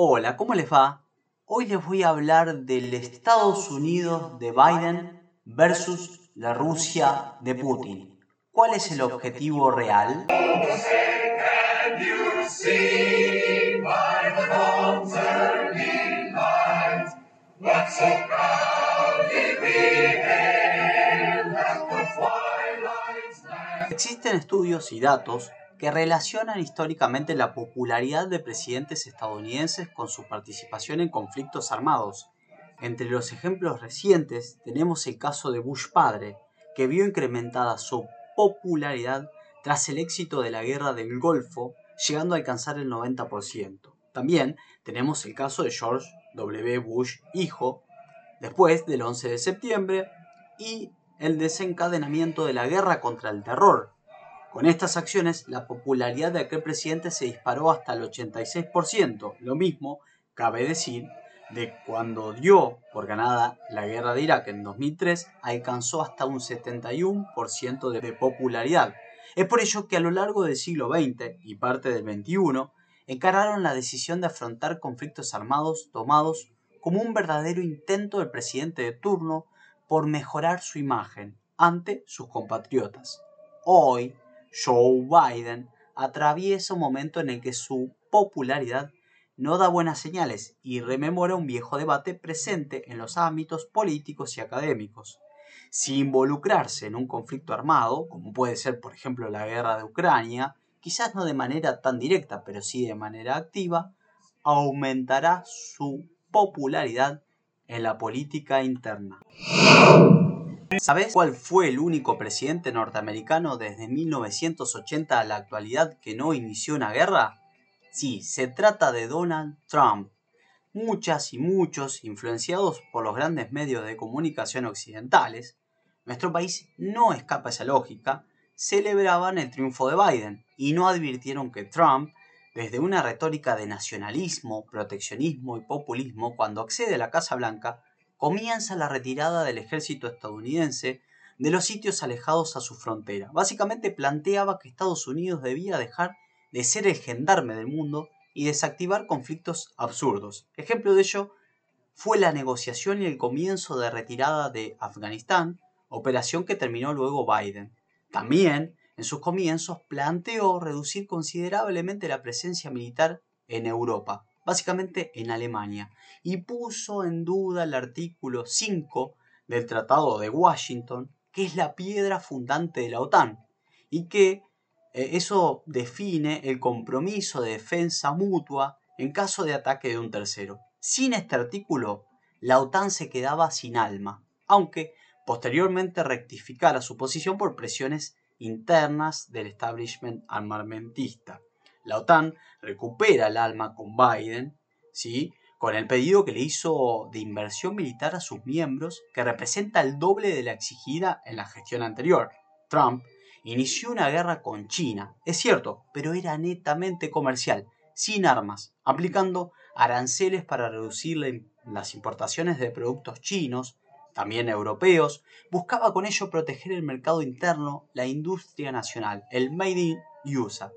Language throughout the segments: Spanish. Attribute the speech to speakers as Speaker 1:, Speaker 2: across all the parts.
Speaker 1: Hola, ¿cómo les va? Hoy les voy a hablar del Estados Unidos de Biden versus la Rusia de Putin. ¿Cuál es el objetivo real? Existen estudios y datos que relacionan históricamente la popularidad de presidentes estadounidenses con su participación en conflictos armados. Entre los ejemplos recientes tenemos el caso de Bush padre, que vio incrementada su popularidad tras el éxito de la guerra del Golfo, llegando a alcanzar el 90%. También tenemos el caso de George W. Bush hijo, después del 11 de septiembre, y el desencadenamiento de la guerra contra el terror, con estas acciones, la popularidad de aquel presidente se disparó hasta el 86%. Lo mismo cabe decir de cuando dio por ganada la guerra de Irak en 2003, alcanzó hasta un 71% de popularidad. Es por ello que a lo largo del siglo XX y parte del XXI, encararon la decisión de afrontar conflictos armados tomados como un verdadero intento del presidente de turno por mejorar su imagen ante sus compatriotas. Hoy, Joe Biden atraviesa un momento en el que su popularidad no da buenas señales y rememora un viejo debate presente en los ámbitos políticos y académicos. Si involucrarse en un conflicto armado, como puede ser por ejemplo la guerra de Ucrania, quizás no de manera tan directa, pero sí de manera activa, aumentará su popularidad en la política interna. ¿Sabes cuál fue el único presidente norteamericano desde 1980 a la actualidad que no inició una guerra? Sí, se trata de Donald Trump. Muchas y muchos, influenciados por los grandes medios de comunicación occidentales, nuestro país no escapa a esa lógica, celebraban el triunfo de Biden y no advirtieron que Trump, desde una retórica de nacionalismo, proteccionismo y populismo, cuando accede a la Casa Blanca, comienza la retirada del ejército estadounidense de los sitios alejados a su frontera. Básicamente planteaba que Estados Unidos debía dejar de ser el gendarme del mundo y desactivar conflictos absurdos. Ejemplo de ello fue la negociación y el comienzo de retirada de Afganistán, operación que terminó luego Biden. También, en sus comienzos, planteó reducir considerablemente la presencia militar en Europa, básicamente en Alemania, y puso en duda el artículo 5 del Tratado de Washington, que es la piedra fundante de la OTAN, y que eh, eso define el compromiso de defensa mutua en caso de ataque de un tercero. Sin este artículo, la OTAN se quedaba sin alma, aunque posteriormente rectificara su posición por presiones internas del establishment armamentista la OTAN recupera el alma con Biden, ¿sí? con el pedido que le hizo de inversión militar a sus miembros, que representa el doble de la exigida en la gestión anterior. Trump inició una guerra con China, es cierto, pero era netamente comercial, sin armas, aplicando aranceles para reducir las importaciones de productos chinos, también europeos, buscaba con ello proteger el mercado interno, la industria nacional, el Made in USA.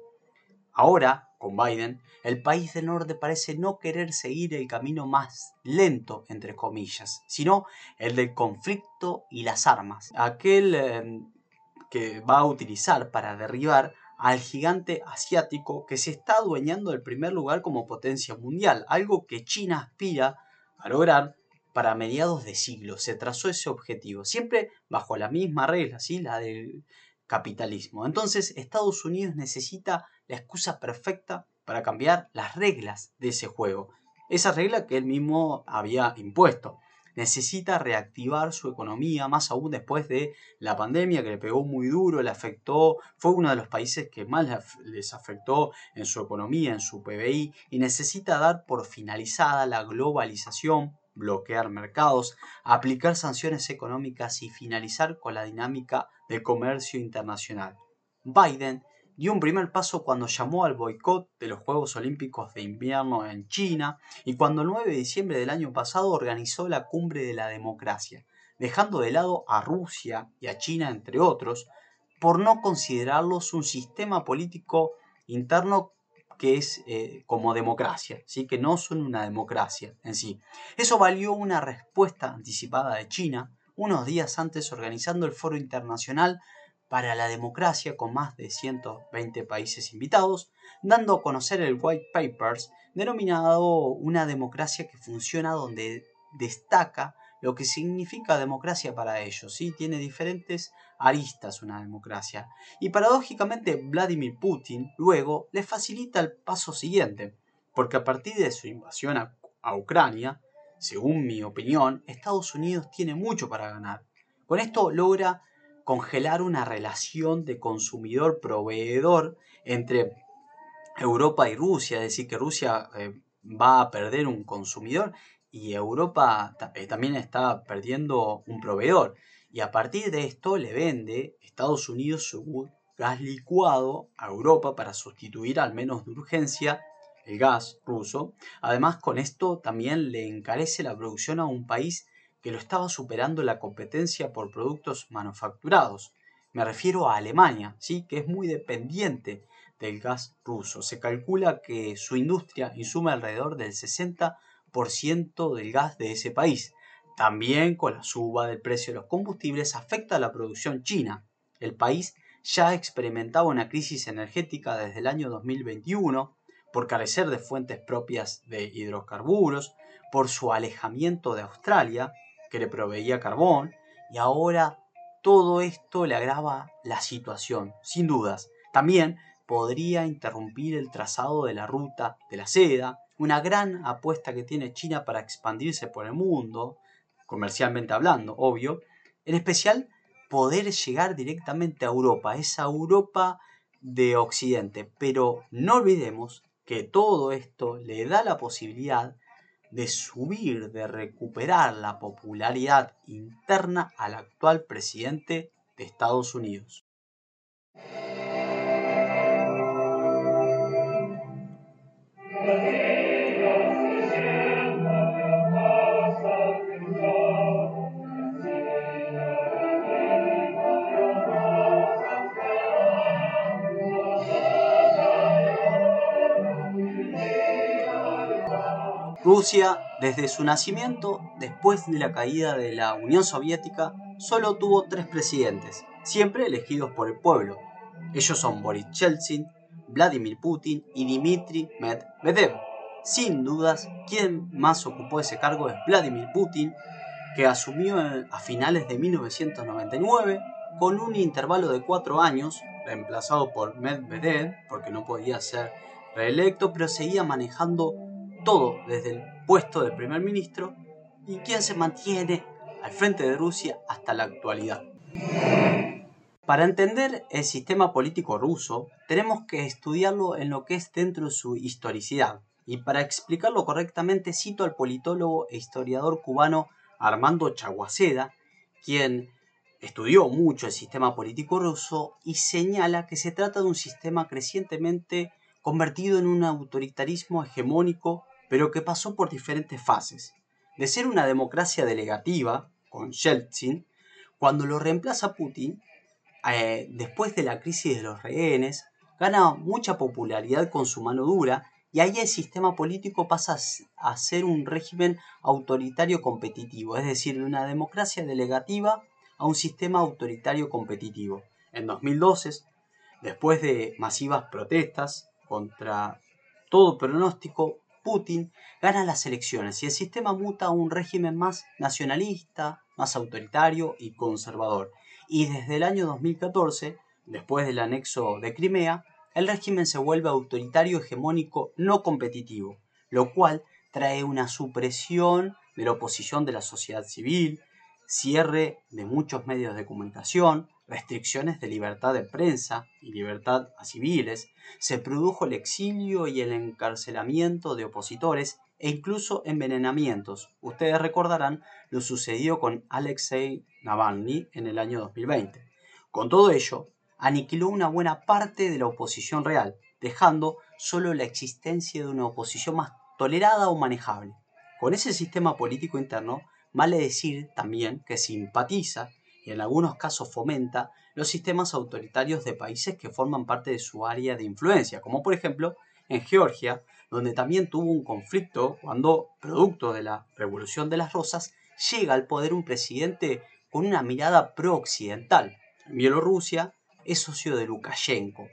Speaker 1: Ahora, con Biden, el país del norte parece no querer seguir el camino más lento, entre comillas, sino el del conflicto y las armas, aquel em, que va a utilizar para derribar al gigante asiático que se está adueñando del primer lugar como potencia mundial, algo que China aspira a lograr para mediados de siglo. Se trazó ese objetivo, siempre bajo la misma regla, ¿sí? la del capitalismo. Entonces Estados Unidos necesita la excusa perfecta para cambiar las reglas de ese juego. Esa regla que él mismo había impuesto. Necesita reactivar su economía, más aún después de la pandemia que le pegó muy duro, le afectó, fue uno de los países que más les afectó en su economía, en su PBI, y necesita dar por finalizada la globalización, bloquear mercados, aplicar sanciones económicas y finalizar con la dinámica de comercio internacional. Biden dio un primer paso cuando llamó al boicot de los Juegos Olímpicos de Invierno en China y cuando el 9 de diciembre del año pasado organizó la Cumbre de la Democracia, dejando de lado a Rusia y a China, entre otros, por no considerarlos un sistema político interno que es eh, como democracia, ¿sí? que no son una democracia en sí. Eso valió una respuesta anticipada de China unos días antes organizando el Foro Internacional para la Democracia con más de 120 países invitados, dando a conocer el White Papers denominado una democracia que funciona donde destaca lo que significa democracia para ellos. ¿sí? Tiene diferentes aristas una democracia. Y paradójicamente Vladimir Putin luego le facilita el paso siguiente, porque a partir de su invasión a, Ucrania, según mi opinión, Estados Unidos tiene mucho para ganar. Con esto logra congelar una relación de consumidor-proveedor entre Europa y Rusia, es decir, que Rusia eh, va a perder un consumidor y Europa eh, también está perdiendo un proveedor. Y a partir de esto le vende Estados Unidos su gas licuado a Europa para sustituir al menos de urgencia el gas ruso. Además, con esto también le encarece la producción a un país que lo estaba superando la competencia por productos manufacturados. Me refiero a Alemania, ¿sí? que es muy dependiente del gas ruso. Se calcula que su industria insume alrededor del 60% del gas de ese país. También con la suba del precio de los combustibles afecta a la producción china. El país ya experimentaba una crisis energética desde el año 2021 por carecer de fuentes propias de hidrocarburos, por su alejamiento de Australia, que le proveía carbón, y ahora todo esto le agrava la situación, sin dudas. También podría interrumpir el trazado de la ruta de la seda, una gran apuesta que tiene China para expandirse por el mundo, comercialmente hablando, obvio, en especial poder llegar directamente a Europa, esa Europa de Occidente. Pero no olvidemos que todo esto le da la posibilidad de subir, de recuperar la popularidad interna al actual presidente de Estados Unidos. Rusia, desde su nacimiento, después de la caída de la Unión Soviética, solo tuvo tres presidentes, siempre elegidos por el pueblo. Ellos son Boris Yeltsin, Vladimir Putin y Dmitry Medvedev. Sin dudas, quien más ocupó ese cargo es Vladimir Putin, que asumió a finales de 1999 con un intervalo de cuatro años, reemplazado por Medvedev, porque no podía ser reelecto, pero seguía manejando todo desde el puesto de primer ministro y quien se mantiene al frente de Rusia hasta la actualidad. Para entender el sistema político ruso, tenemos que estudiarlo en lo que es dentro de su historicidad. Y para explicarlo correctamente, cito al politólogo e historiador cubano Armando Chaguaceda, quien estudió mucho el sistema político ruso y señala que se trata de un sistema crecientemente convertido en un autoritarismo hegemónico pero que pasó por diferentes fases. De ser una democracia delegativa, con Yeltsin, cuando lo reemplaza Putin, eh, después de la crisis de los rehenes, gana mucha popularidad con su mano dura y ahí el sistema político pasa a ser un régimen autoritario competitivo, es decir, de una democracia delegativa a un sistema autoritario competitivo. En 2012, después de masivas protestas contra todo pronóstico, Putin gana las elecciones y el sistema muta a un régimen más nacionalista, más autoritario y conservador. Y desde el año 2014, después del anexo de Crimea, el régimen se vuelve autoritario hegemónico no competitivo, lo cual trae una supresión de la oposición de la sociedad civil, cierre de muchos medios de comunicación, restricciones de libertad de prensa y libertad a civiles, se produjo el exilio y el encarcelamiento de opositores e incluso envenenamientos. Ustedes recordarán lo sucedido con Alexei Navalny en el año 2020. Con todo ello, aniquiló una buena parte de la oposición real, dejando solo la existencia de una oposición más tolerada o manejable. Con ese sistema político interno, vale decir también que simpatiza y en algunos casos fomenta los sistemas autoritarios de países que forman parte de su área de influencia, como por ejemplo en Georgia, donde también tuvo un conflicto cuando, producto de la Revolución de las Rosas, llega al poder un presidente con una mirada pro-occidental. En Bielorrusia es socio de Lukashenko,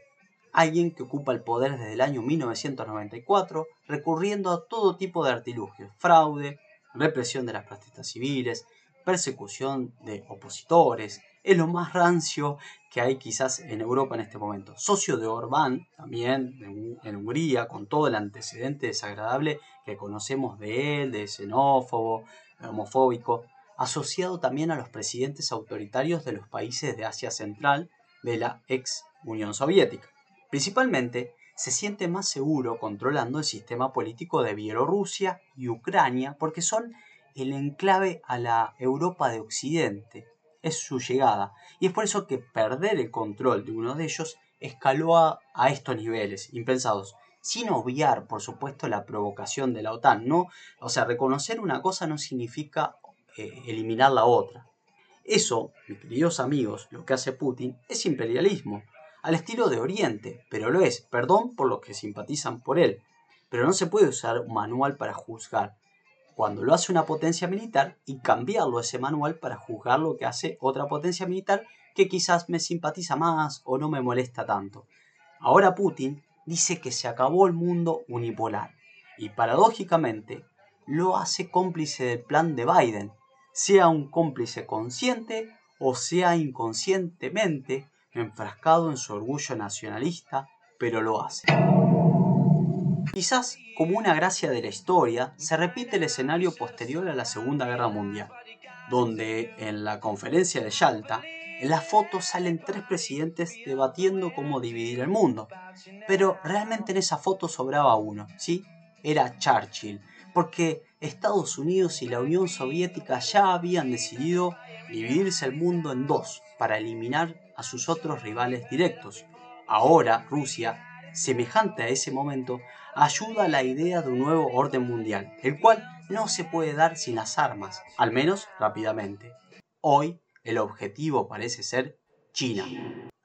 Speaker 1: alguien que ocupa el poder desde el año 1994, recurriendo a todo tipo de artilugios, fraude, represión de las protestas civiles, persecución de opositores, es lo más rancio que hay quizás en Europa en este momento. Socio de Orbán, también en Hungría, con todo el antecedente desagradable que conocemos de él, de xenófobo, homofóbico, asociado también a los presidentes autoritarios de los países de Asia Central de la ex Unión Soviética. Principalmente, se siente más seguro controlando el sistema político de Bielorrusia y Ucrania porque son el enclave a la Europa de Occidente. Es su llegada. Y es por eso que perder el control de uno de ellos escaló a, estos niveles impensados. Sin obviar, por supuesto, la provocación de la OTAN. ¿no? O sea, reconocer una cosa no significa eh, eliminar la otra. Eso, mis queridos amigos, lo que hace Putin es imperialismo al estilo de Oriente, pero lo es, perdón por los que simpatizan por él. Pero no se puede usar un manual para juzgar cuando lo hace una potencia militar y cambiarlo ese manual para juzgar lo que hace otra potencia militar que quizás me simpatiza más o no me molesta tanto. Ahora Putin dice que se acabó el mundo unipolar y paradójicamente lo hace cómplice del plan de Biden, sea un cómplice consciente o sea inconscientemente enfrascado en su orgullo nacionalista, pero lo hace. Quizás como una gracia de la historia, se repite el escenario posterior a la Segunda Guerra Mundial, donde en la conferencia de Yalta, en la foto salen tres presidentes debatiendo cómo dividir el mundo. Pero realmente en esa foto sobraba uno, ¿sí? Era Churchill, porque Estados Unidos y la Unión Soviética ya habían decidido dividirse el mundo en dos para eliminar a sus otros rivales directos. Ahora Rusia, semejante a ese momento, ayuda a la idea de un nuevo orden mundial, el cual no se puede dar sin las armas, al menos rápidamente. Hoy el objetivo parece ser China.